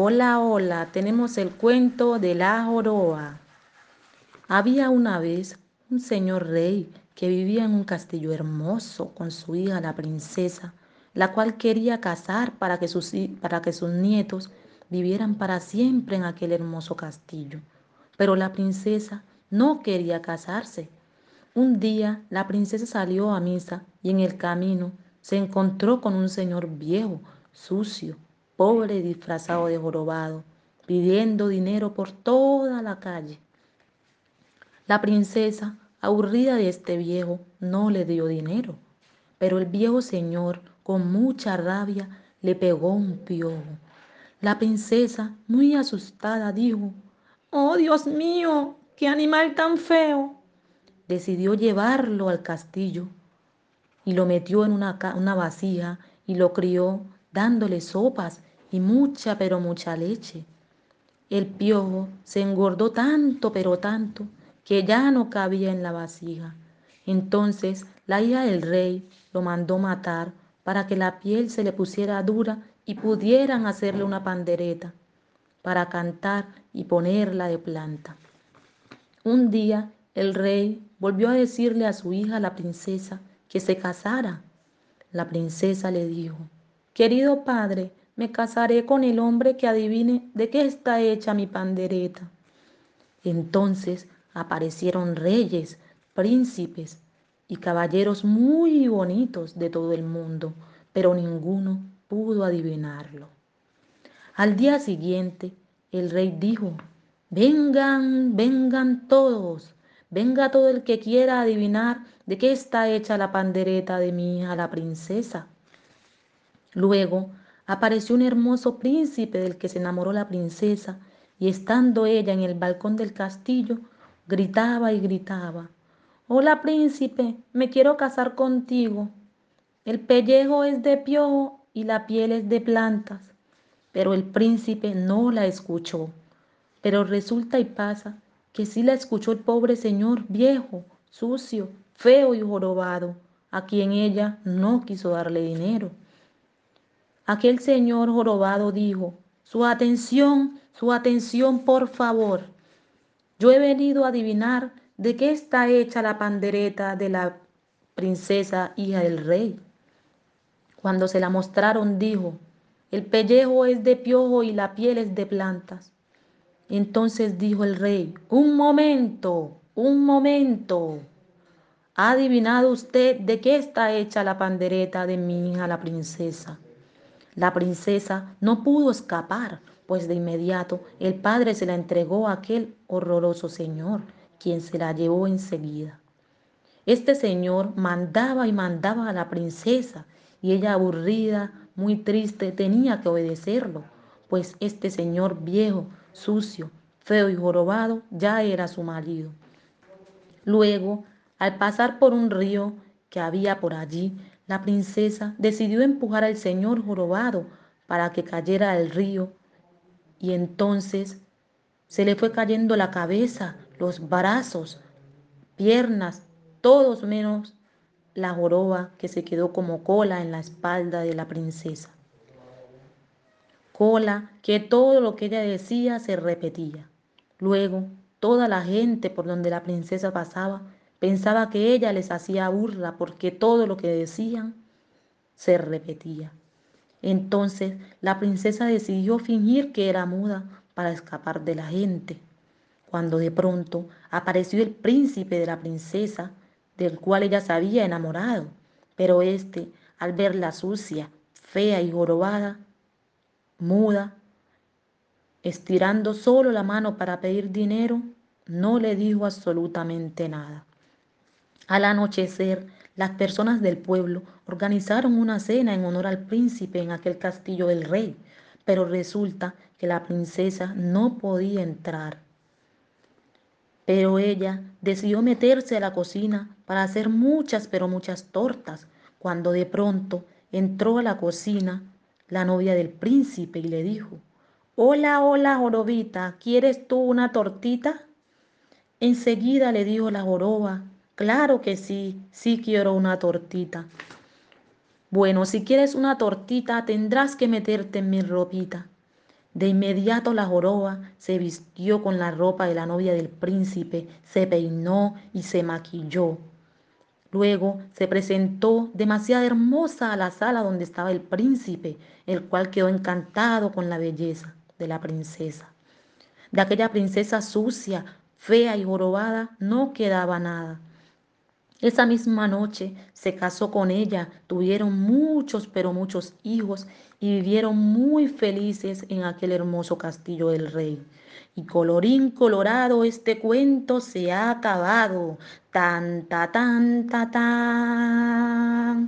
Hola, hola, tenemos el cuento de la joroba. Había una vez un señor rey que vivía en un castillo hermoso con su hija la princesa, la cual quería casar para que sus, para que sus nietos vivieran para siempre en aquel hermoso castillo. Pero la princesa no quería casarse. Un día la princesa salió a misa y en el camino se encontró con un señor viejo, sucio, pobre disfrazado de jorobado, pidiendo dinero por toda la calle. La princesa, aburrida de este viejo, no le dio dinero, pero el viejo señor, con mucha rabia, le pegó un piojo. La princesa, muy asustada, dijo, Oh Dios mío, qué animal tan feo. Decidió llevarlo al castillo y lo metió en una, una vasija y lo crió dándole sopas y mucha, pero mucha leche. El piojo se engordó tanto, pero tanto, que ya no cabía en la vasija. Entonces la hija del rey lo mandó matar para que la piel se le pusiera dura y pudieran hacerle una pandereta para cantar y ponerla de planta. Un día el rey volvió a decirle a su hija, la princesa, que se casara. La princesa le dijo, querido padre, me casaré con el hombre que adivine de qué está hecha mi pandereta. Entonces aparecieron reyes, príncipes y caballeros muy bonitos de todo el mundo, pero ninguno pudo adivinarlo. Al día siguiente, el rey dijo, vengan, vengan todos, venga todo el que quiera adivinar de qué está hecha la pandereta de mi hija la princesa. Luego apareció un hermoso príncipe del que se enamoró la princesa, y estando ella en el balcón del castillo, gritaba y gritaba, Hola príncipe, me quiero casar contigo. El pellejo es de piojo y la piel es de plantas. Pero el príncipe no la escuchó. Pero resulta y pasa que sí la escuchó el pobre señor viejo, sucio, feo y jorobado, a quien ella no quiso darle dinero. Aquel señor jorobado dijo, su atención, su atención, por favor. Yo he venido a adivinar de qué está hecha la pandereta de la princesa hija del rey. Cuando se la mostraron, dijo, el pellejo es de piojo y la piel es de plantas. Entonces dijo el rey, un momento, un momento. ¿Ha adivinado usted de qué está hecha la pandereta de mi hija la princesa? La princesa no pudo escapar, pues de inmediato el padre se la entregó a aquel horroroso señor, quien se la llevó enseguida. Este señor mandaba y mandaba a la princesa, y ella aburrida, muy triste, tenía que obedecerlo, pues este señor viejo, sucio, feo y jorobado ya era su marido. Luego, al pasar por un río que había por allí, la princesa decidió empujar al señor jorobado para que cayera al río y entonces se le fue cayendo la cabeza, los brazos, piernas, todos menos la joroba que se quedó como cola en la espalda de la princesa. Cola que todo lo que ella decía se repetía. Luego, toda la gente por donde la princesa pasaba Pensaba que ella les hacía burla porque todo lo que decían se repetía. Entonces la princesa decidió fingir que era muda para escapar de la gente. Cuando de pronto apareció el príncipe de la princesa, del cual ella se había enamorado. Pero éste, al verla sucia, fea y jorobada, muda, estirando solo la mano para pedir dinero, no le dijo absolutamente nada. Al anochecer, las personas del pueblo organizaron una cena en honor al príncipe en aquel castillo del rey, pero resulta que la princesa no podía entrar. Pero ella decidió meterse a la cocina para hacer muchas, pero muchas tortas, cuando de pronto entró a la cocina la novia del príncipe y le dijo, Hola, hola, jorobita, ¿quieres tú una tortita? Enseguida le dijo la joroba Claro que sí, sí quiero una tortita. Bueno, si quieres una tortita, tendrás que meterte en mi ropita. De inmediato la joroba se vistió con la ropa de la novia del príncipe, se peinó y se maquilló. Luego se presentó demasiado hermosa a la sala donde estaba el príncipe, el cual quedó encantado con la belleza de la princesa. De aquella princesa sucia, fea y jorobada no quedaba nada. Esa misma noche se casó con ella, tuvieron muchos, pero muchos hijos y vivieron muy felices en aquel hermoso castillo del rey. Y colorín colorado, este cuento se ha acabado. Tan, ta, tan, ta, tan.